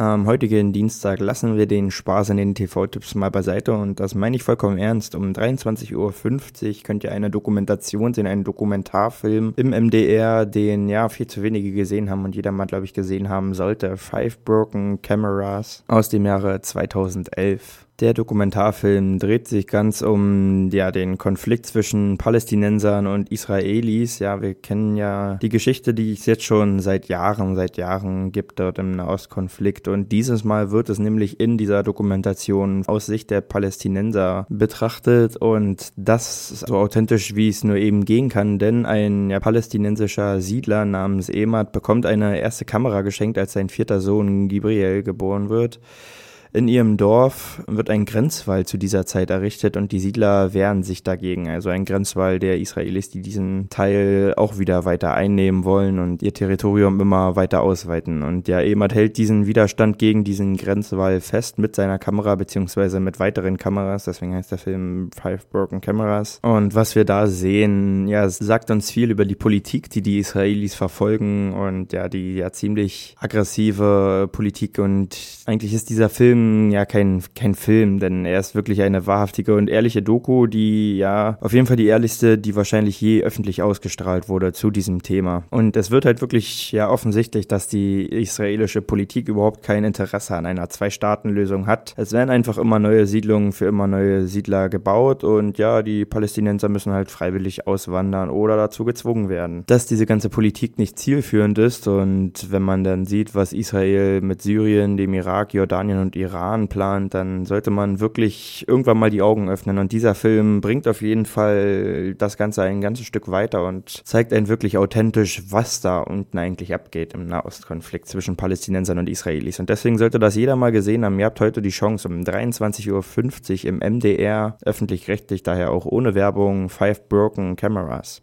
Am heutigen Dienstag lassen wir den Spaß in den TV-Tipps mal beiseite und das meine ich vollkommen ernst. Um 23.50 Uhr könnt ihr eine Dokumentation sehen, einen Dokumentarfilm im MDR, den ja viel zu wenige gesehen haben und jeder mal, glaube ich, gesehen haben sollte. Five Broken Cameras aus dem Jahre 2011. Der Dokumentarfilm dreht sich ganz um ja, den Konflikt zwischen Palästinensern und Israelis. Ja, wir kennen ja die Geschichte, die es jetzt schon seit Jahren, seit Jahren gibt dort im Nahostkonflikt. Und dieses Mal wird es nämlich in dieser Dokumentation aus Sicht der Palästinenser betrachtet und das so authentisch, wie es nur eben gehen kann. Denn ein ja, palästinensischer Siedler namens Emad bekommt eine erste Kamera geschenkt, als sein vierter Sohn Gibriel geboren wird. In ihrem Dorf wird ein Grenzwall zu dieser Zeit errichtet und die Siedler wehren sich dagegen. Also ein Grenzwall der Israelis, die diesen Teil auch wieder weiter einnehmen wollen und ihr Territorium immer weiter ausweiten. Und ja, Emad hält diesen Widerstand gegen diesen Grenzwall fest mit seiner Kamera beziehungsweise mit weiteren Kameras. Deswegen heißt der Film Five Broken Cameras. Und was wir da sehen, ja, sagt uns viel über die Politik, die die Israelis verfolgen und ja, die ja ziemlich aggressive Politik. Und eigentlich ist dieser Film Film ja kein, kein Film, denn er ist wirklich eine wahrhaftige und ehrliche Doku, die ja auf jeden Fall die ehrlichste, die wahrscheinlich je öffentlich ausgestrahlt wurde zu diesem Thema. Und es wird halt wirklich ja offensichtlich, dass die israelische Politik überhaupt kein Interesse an einer Zwei-Staaten-Lösung hat. Es werden einfach immer neue Siedlungen für immer neue Siedler gebaut und ja, die Palästinenser müssen halt freiwillig auswandern oder dazu gezwungen werden. Dass diese ganze Politik nicht zielführend ist und wenn man dann sieht, was Israel mit Syrien, dem Irak, Jordanien und Iran Iran plant, dann sollte man wirklich irgendwann mal die Augen öffnen. Und dieser Film bringt auf jeden Fall das Ganze ein ganzes Stück weiter und zeigt einen wirklich authentisch, was da unten eigentlich abgeht im Nahostkonflikt zwischen Palästinensern und Israelis. Und deswegen sollte das jeder mal gesehen haben. Ihr habt heute die Chance um 23.50 Uhr im MDR, öffentlich-rechtlich, daher auch ohne Werbung, Five Broken Cameras.